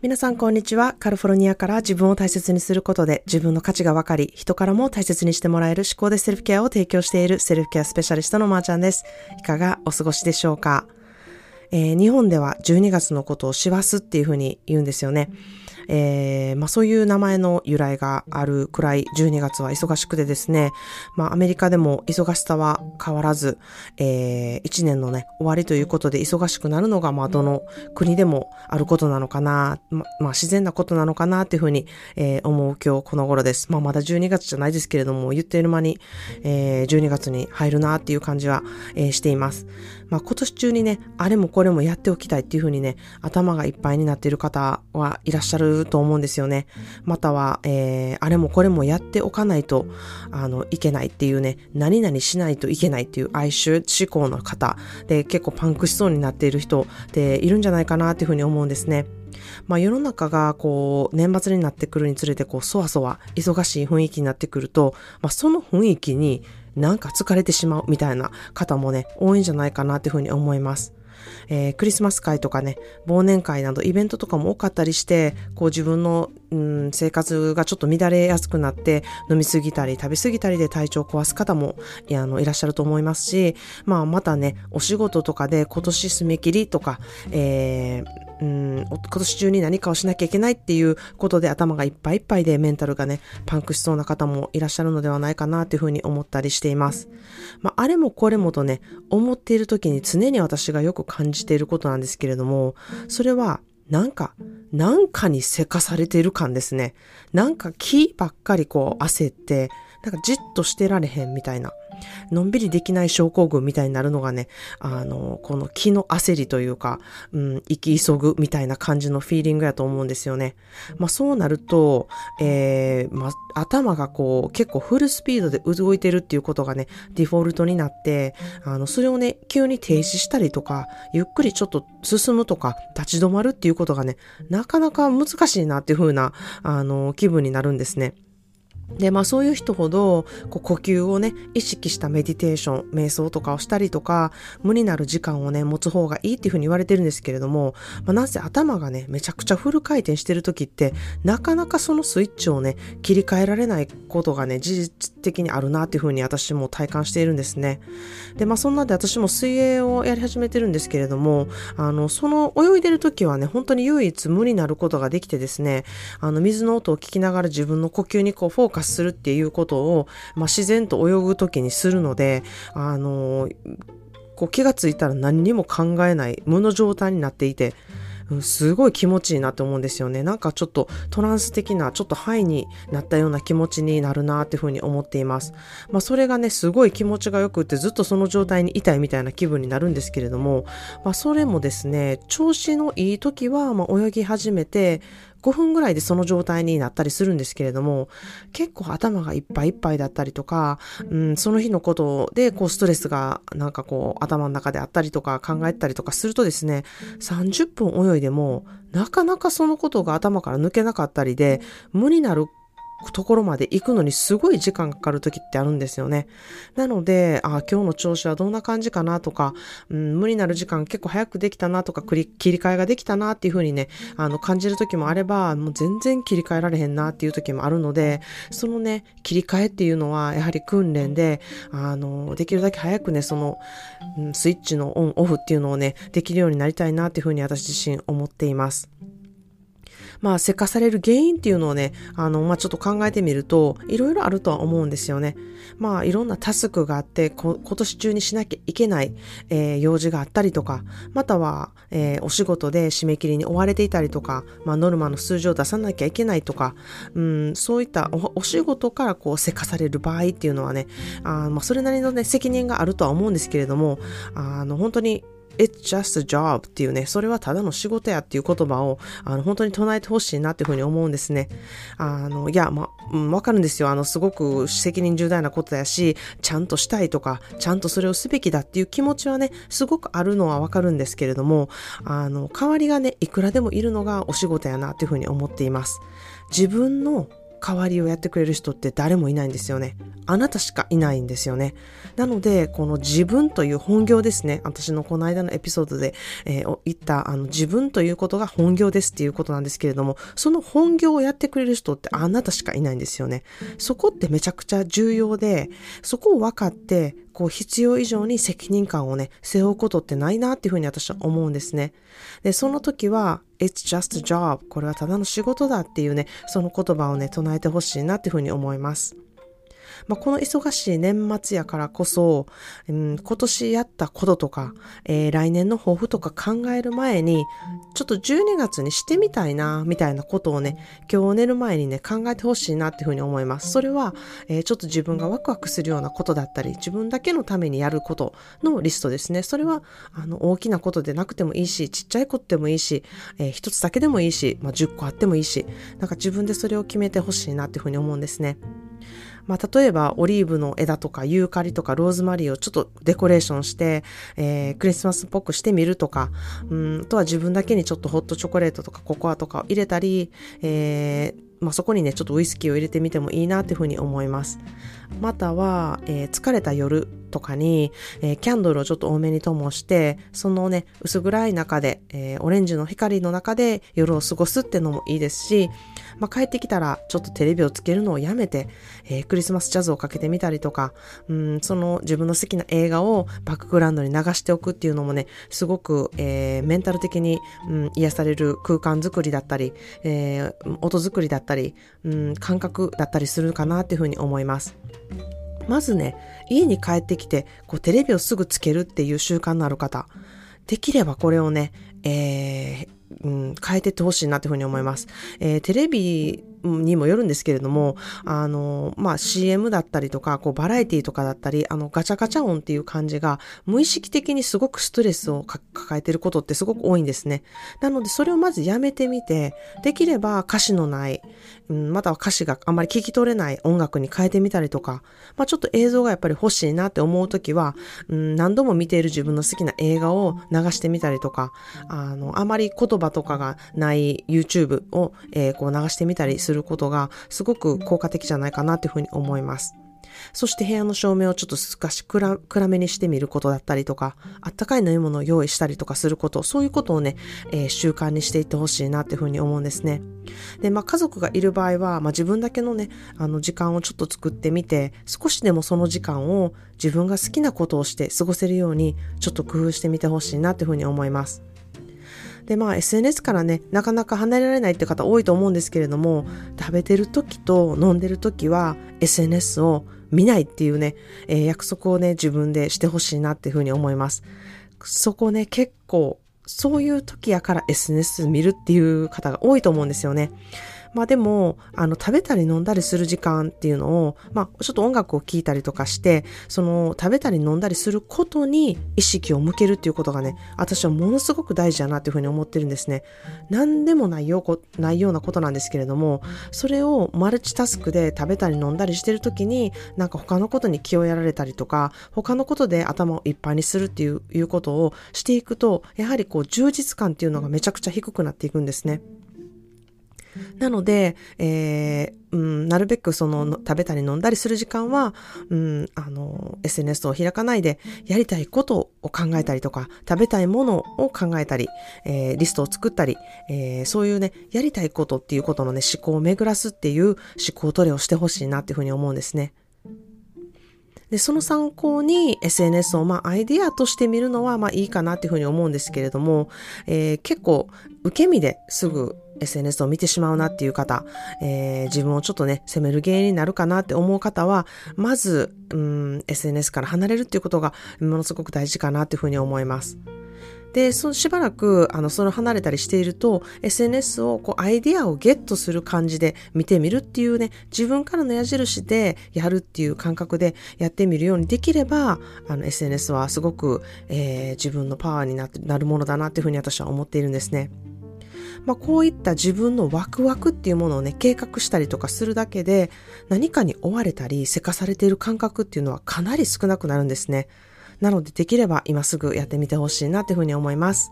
皆さんこんにちは。カルフォルニアから自分を大切にすることで自分の価値が分かり、人からも大切にしてもらえる思考でセルフケアを提供しているセルフケアスペシャリストのまーちゃんです。いかがお過ごしでしょうか、えー、日本では12月のことを師走っていうふうに言うんですよね。えー、まあそういう名前の由来があるくらい12月は忙しくてですね、まあアメリカでも忙しさは変わらず、えー、1年のね、終わりということで忙しくなるのが、まあどの国でもあることなのかな、ま、まあ自然なことなのかなっていうふうに、えー、思う今日この頃です。まあまだ12月じゃないですけれども、言っている間に、えー、12月に入るなっていう感じは、えー、しています。まあ今年中にね、あれもこれもやっておきたいっていうふうにね、頭がいっぱいになっている方はいらっしゃると思うんですよね。または、えー、あれもこれもやっておかないと、あの、いけないっていうね、何々しないといけないっていう哀愁思考の方で結構パンクしそうになっている人でいるんじゃないかなっていうふうに思うんですね。まあ世の中がこう年末になってくるにつれてこうそわそわ忙しい雰囲気になってくると、まあその雰囲気になんか疲れてしまうみたいな方もね多いんじゃないかなっていうふうに思います。えー、クリスマス会とかね、忘年会などイベントとかも多かったりして、こう自分の、うん、生活がちょっと乱れやすくなって、飲みすぎたり食べすぎたりで体調を壊す方もいあのいらっしゃると思いますし、まあまたね、お仕事とかで今年締め切りとか、えーうん、今年中に何かをしなきゃいけないっていうことで頭がいっぱいいっぱいでメンタルがね、パンクしそうな方もいらっしゃるのではないかなというふうに思ったりしています。まあ、あれもこれもとね、思っている時に常に私がよく感じていることなんですけれども、それはなんか、なんかにせかされている感ですね。なんか木ばっかりこう焦って、なんかじっとしてられへんみたいな。のんびりできない症候群みたいになるのがね、あの、この気の焦りというか、うん、生き急ぐみたいな感じのフィーリングやと思うんですよね。まあそうなると、えー、まあ頭がこう結構フルスピードで動いてるっていうことがね、デフォルトになって、あの、それをね、急に停止したりとか、ゆっくりちょっと進むとか、立ち止まるっていうことがね、なかなか難しいなっていう風な、あの、気分になるんですね。で、まあそういう人ほど、こう呼吸をね、意識したメディテーション、瞑想とかをしたりとか、無になる時間をね、持つ方がいいっていうふうに言われてるんですけれども、まあなぜ頭がね、めちゃくちゃフル回転してる時って、なかなかそのスイッチをね、切り替えられないことがね、事実的にあるなっていうふうに私も体感しているんですね。で、まあそんなで私も水泳をやり始めてるんですけれども、あの、その泳いでる時はね、本当に唯一無になることができてですね、あの、水の音を聞きながら自分の呼吸にこうフォーカスカスするっていうことを、まあ、自然と泳ぐ時にするので、あのこう気がついたら何にも考えない無の状態になっていて、すごい気持ちいいなって思うんですよね。なんかちょっとトランス的な、ちょっとハイになったような気持ちになるなっていうふうに思っています。まあそれがね、すごい気持ちが良くってずっとその状態にいたいみたいな気分になるんですけれども、まあそれもですね、調子のいい時は、まあ泳ぎ始めて、5分ぐらいでその状態になったりするんですけれども、結構頭がいっぱいいっぱいだったりとか、うん、その日のことで、こう、ストレスがなんかこう、頭の中であったりとか考えたりとかするとですね、30分泳いでも、なかなかそのことが頭から抜けなかったりで、無になるところまで行くのにすごい時間かかる時ってあるんですよね。なので、あ今日の調子はどんな感じかなとか、うん、無理なる時間結構早くできたなとか、切り替えができたなっていうふうにね、あの、感じる時もあれば、もう全然切り替えられへんなっていう時もあるので、そのね、切り替えっていうのは、やはり訓練で、あの、できるだけ早くね、その、うん、スイッチのオン、オフっていうのをね、できるようになりたいなっていうふうに私自身思っています。まあ、せかされる原因っていうのをね、あの、まあ、ちょっと考えてみると、いろいろあるとは思うんですよね。まあ、いろんなタスクがあって、今年中にしなきゃいけない、えー、用事があったりとか、または、えー、お仕事で締め切りに追われていたりとか、まあ、ノルマの数字を出さなきゃいけないとか、うん、そういったお仕事からこう、せかされる場合っていうのはね、あまあ、それなりのね、責任があるとは思うんですけれども、あの、本当に It's just a job っていうね、それはただの仕事やっていう言葉を、あの、本当に唱えてほしいなっていうふうに思うんですね。あの、いや、ま、わかるんですよ。あの、すごく責任重大なことやし、ちゃんとしたいとか、ちゃんとそれをすべきだっていう気持ちはね、すごくあるのはわかるんですけれども、あの、代わりがね、いくらでもいるのがお仕事やなっていうふうに思っています。自分の代わりをやってくれる人って誰もいないんですよね。あなたしかいないんですよね。なので、この自分という本業ですね。私のこの間のエピソードで、えー、言ったあの自分ということが本業ですっていうことなんですけれども、その本業をやってくれる人ってあなたしかいないんですよね。そこってめちゃくちゃ重要で、そこを分かって、こう必要以上に責任感をね、背負うことってないなっていうふうに私は思うんですね。で、その時は、It's just a job. これはただの仕事だっていうね、その言葉をね、唱えてほしいなっていうふうに思います。まあ、この忙しい年末やからこそ、うん、今年やったこととか、えー、来年の抱負とか考える前に、ちょっと12月にしてみたいな、みたいなことをね、今日寝る前にね、考えてほしいなっていうふうに思います。それは、えー、ちょっと自分がワクワクするようなことだったり、自分だけのためにやることのリストですね。それは、あの、大きなことでなくてもいいし、ちっちゃいことでもいいし、えー、一つだけでもいいし、まあ、10個あってもいいし、なんか自分でそれを決めてほしいなっていうふうに思うんですね。まあ、例えばオリーブの枝とかユーカリとかローズマリーをちょっとデコレーションして、えー、クリスマスっぽくしてみるとか、うん、あとは自分だけにちょっとホットチョコレートとかココアとかを入れたり、えー、まあ、そこにね、ちょっとウイスキーを入れてみてもいいなっていうふうに思います。または、えー、疲れた夜とかに、えー、キャンドルをちょっと多めに灯して、そのね、薄暗い中で、えー、オレンジの光の中で夜を過ごすってのもいいですし、まあ、帰ってきたらちょっとテレビをつけるのをやめて、えー、クリスマスジャズをかけてみたりとか、うん、その自分の好きな映画をバックグラウンドに流しておくっていうのもね、すごく、えー、メンタル的に、うん、癒される空間づくりだったり、えー、音作りだったり、うん、感覚だったりするかなっていうふうに思います。まずね、家に帰ってきて、こうテレビをすぐつけるっていう習慣のある方、できればこれをね、えー、うん、変えてってほしいなっていうふうに思います。えー、テレビにもよるんですけれども、あの、まあ、CM だったりとか、こう、バラエティとかだったり、あの、ガチャガチャ音っていう感じが、無意識的にすごくストレスを抱えてることってすごく多いんですね。なので、それをまずやめてみて、できれば歌詞のない、うん、または歌詞があんまり聞き取れない音楽に変えてみたりとか、まあ、ちょっと映像がやっぱり欲しいなって思うときは、うん、何度も見ている自分の好きな映画を流してみたりとか、あの、あまり言葉とかがない YouTube を、えー、こう流してみたりすすることがすごく効果的じゃないかなというふうに思います。そして部屋の照明をちょっと少し暗めにしてみることだったりとか、あったかい飲み物を用意したりとかすること、そういうことをね、えー、習慣にしていってほしいなっていうふうに思うんですね。で、まあ家族がいる場合は、まあ自分だけのね、あの時間をちょっと作ってみて、少しでもその時間を自分が好きなことをして過ごせるように、ちょっと工夫してみてほしいなっていうふうに思います。で、まあ SNS からね、なかなか離れられないって方多いと思うんですけれども、食べてる時と飲んでる時は SNS を見ないっていうね、えー、約束をね、自分でしてほしいなっていうふうに思います。そこね、結構、そういう時やから SNS 見るっていう方が多いと思うんですよね。まあでも、あの、食べたり飲んだりする時間っていうのを、まあ、ちょっと音楽を聴いたりとかして、その、食べたり飲んだりすることに意識を向けるっていうことがね、私はものすごく大事だなっていうふうに思ってるんですね。何でもないようないようなことなんですけれども、それをマルチタスクで食べたり飲んだりしてる時に、なんか他のことに気をやられたりとか、他のことで頭をいっぱいにするっていうことをしていくと、やはりこう充実感っていうのがめちゃくちゃ低くなっていくんですね。なので、えー、うん、なるべくその食べたり飲んだりする時間は、うん、あの、SNS を開かないで、やりたいことを考えたりとか、食べたいものを考えたり、えー、リストを作ったり、えー、そういうね、やりたいことっていうことのね、思考を巡らすっていう思考トレをしてほしいなっていうふうに思うんですね。で、その参考に SNS をまあアイデアとして見るのはまあいいかなっていうふうに思うんですけれども、えー、結構受け身ですぐ SNS を見てしまうなっていう方、えー、自分をちょっとね、責める原因になるかなって思う方は、まず、うん、SNS から離れるっていうことがものすごく大事かなっていうふうに思います。で、そしばらく、あの、その離れたりしていると、SNS をこう、アイディアをゲットする感じで見てみるっていうね、自分からの矢印でやるっていう感覚でやってみるようにできれば、あの、SNS はすごく、えー、自分のパワーにななるものだなっていうふうに私は思っているんですね。まあ、こういった自分のワクワクっていうものをね、計画したりとかするだけで、何かに追われたり、せかされている感覚っていうのはかなり少なくなるんですね。なのでできれば今すぐやってみてほしいなというふうに思います。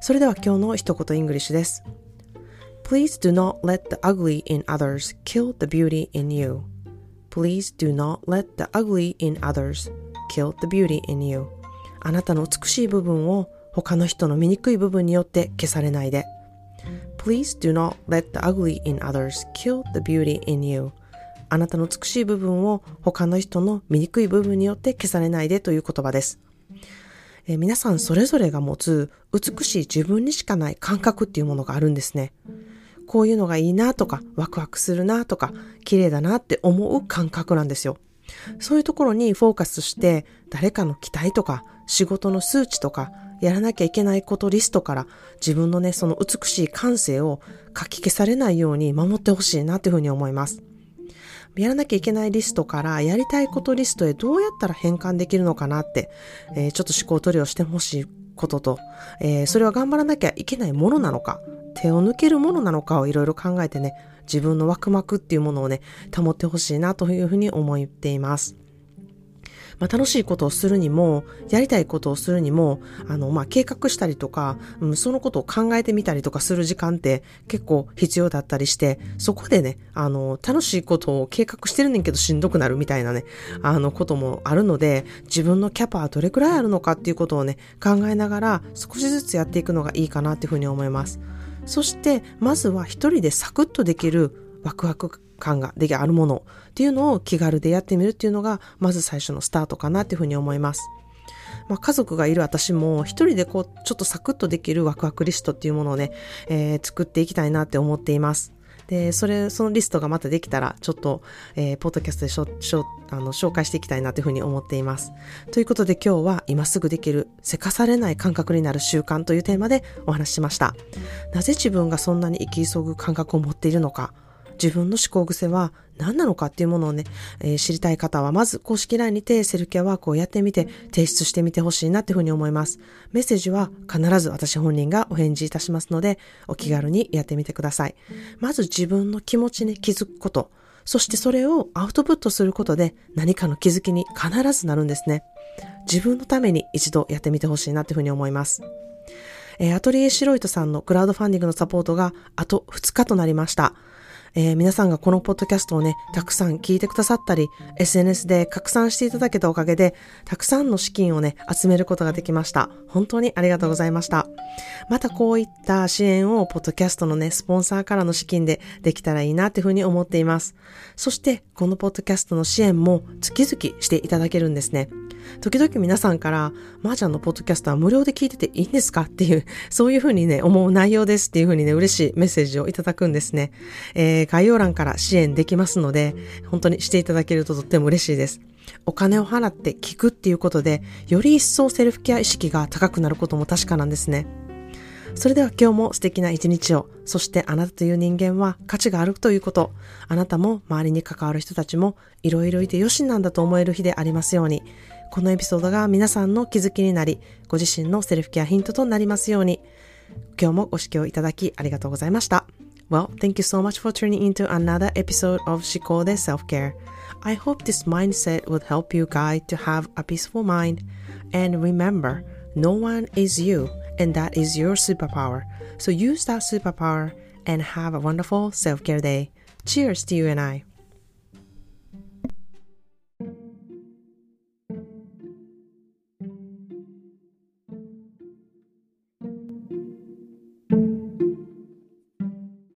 それでは今日の一言 English です。Please do not let the ugly in others kill the beauty in you. Please do not let the ugly in others kill the beauty in you. あなたの美しい部分を他の人の醜い部分によって消されないで。Please do not let the ugly in others kill the beauty in you. あなたの美しい部分を他の人の醜い部分によって消されないでという言葉です。え、皆さんそれぞれが持つ美しい自分にしかない感覚っていうものがあるんですね。こういうのがいいなとか、ワクワクするなとか、綺麗だなって思う感覚なんですよ。そういうところにフォーカスして、誰かの期待とか、仕事の数値とか、やらなきゃいけないことリストから自分のね、その美しい感性を書き消されないように守ってほしいなというふうに思います。やらなきゃいけないリストからやりたいことリストへどうやったら変換できるのかなって、えー、ちょっと思考取りをしてほしいことと、えー、それは頑張らなきゃいけないものなのか、手を抜けるものなのかをいろいろ考えてね、自分のワクワクっていうものをね、保ってほしいなというふうに思っています。まあ、楽しいことをするにも、やりたいことをするにも、あの、まあ、計画したりとか、うん、そのことを考えてみたりとかする時間って結構必要だったりして、そこでね、あの、楽しいことを計画してるねんけどしんどくなるみたいなね、あのこともあるので、自分のキャパはどれくらいあるのかっていうことをね、考えながら少しずつやっていくのがいいかなっていうふうに思います。そして、まずは一人でサクッとできるワクワク感がであるものっていうのを気軽でやってみるっていうのが、まず最初のスタートかなっていうふうに思います。まあ、家族がいる私も一人でこう、ちょっとサクッとできるワクワクリストっていうものをね、えー、作っていきたいなって思っています。で、それ、そのリストがまたできたら、ちょっと、えー、ポッドキャストでしょしょあの紹介していきたいなというふうに思っています。ということで今日は今すぐできる、せかされない感覚になる習慣というテーマでお話ししました。なぜ自分がそんなに生き急ぐ感覚を持っているのか、自分の思考癖は何なのかっていうものをね、えー、知りたい方はまず公式 LINE にてセルフケアワークをやってみて提出してみてほしいなっていうふうに思います。メッセージは必ず私本人がお返事いたしますのでお気軽にやってみてください。まず自分の気持ちに気づくこと、そしてそれをアウトプットすることで何かの気づきに必ずなるんですね。自分のために一度やってみてほしいなっていうふうに思います。え、アトリエシロイトさんのクラウドファンディングのサポートがあと2日となりました。えー、皆さんがこのポッドキャストをね、たくさん聞いてくださったり、SNS で拡散していただけたおかげで、たくさんの資金をね、集めることができました。本当にありがとうございました。またこういった支援を、ポッドキャストのね、スポンサーからの資金でできたらいいなっていうふうに思っています。そして、このポッドキャストの支援も月々していただけるんですね。時々皆さんから、まー、ちゃんのポッドキャストは無料で聞いてていいんですかっていう、そういうふうにね、思う内容ですっていうふうにね、嬉しいメッセージをいただくんですね。えー、概要欄から支援できますので、本当にしていただけるととっても嬉しいです。お金を払って聞くっていうことで、より一層セルフケア意識が高くなることも確かなんですね。それでは今日も素敵な一日を、そしてあなたという人間は価値があるということ、あなたも周りに関わる人たちもいろいろいてよしなんだと思える日でありますように、このエピソードが皆さんの気づきになり、ご自身のセルフケアヒントとなりますように、今日もご視聴いただきありがとうございました。Well, thank you so much for tuning into another episode of Shikode Self-Care. I hope this mindset will help you guide to have a peaceful mind. And remember, no one is you, and that is your superpower. So use that superpower and have a wonderful self-care day. Cheers to you and I.